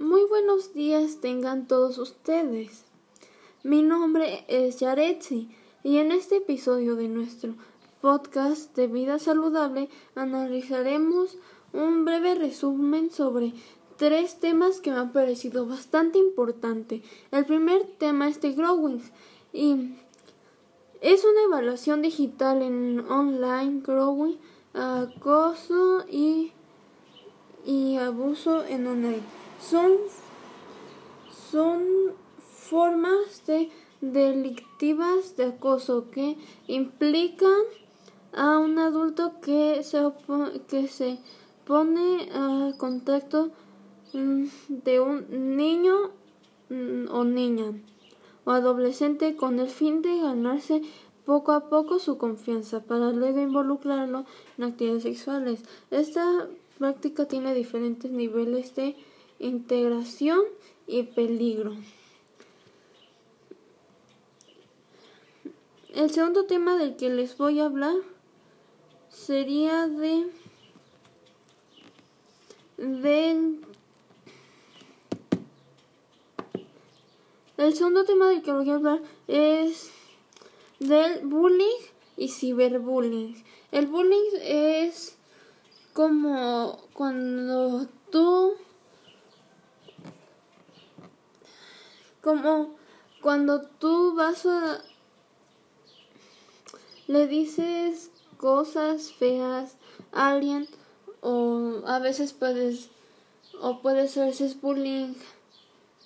Muy buenos días tengan todos ustedes. Mi nombre es Yaretsi y en este episodio de nuestro podcast de vida saludable analizaremos un breve resumen sobre tres temas que me han parecido bastante importante. El primer tema es de Growing y es una evaluación digital en online growing, acoso y, y abuso en online son, son formas de delictivas de acoso que implican a un adulto que se, que se pone a contacto mm, de un niño mm, o niña o adolescente con el fin de ganarse poco a poco su confianza para luego involucrarlo en actividades sexuales. Esta práctica tiene diferentes niveles de integración y peligro. El segundo tema del que les voy a hablar sería de del el segundo tema del que voy a hablar es del bullying y ciberbullying. El bullying es como cuando tú como cuando tú vas a le dices cosas feas a alguien o a veces puedes o puede ser ese bullying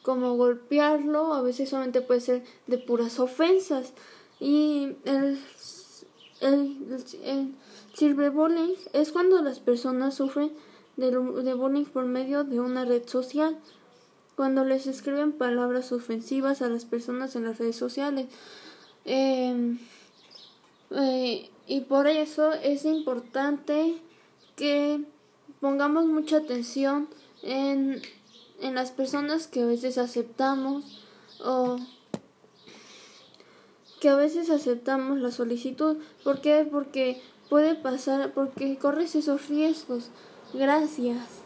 como golpearlo, a veces solamente puede ser de puras ofensas. Y el el, el cyberbullying es cuando las personas sufren de, de bullying por medio de una red social cuando les escriben palabras ofensivas a las personas en las redes sociales. Em, eh, y por eso es importante que pongamos mucha atención en, en las personas que a veces aceptamos o que a veces aceptamos la solicitud. ¿Por qué? Porque puede pasar, porque corres esos riesgos. Gracias.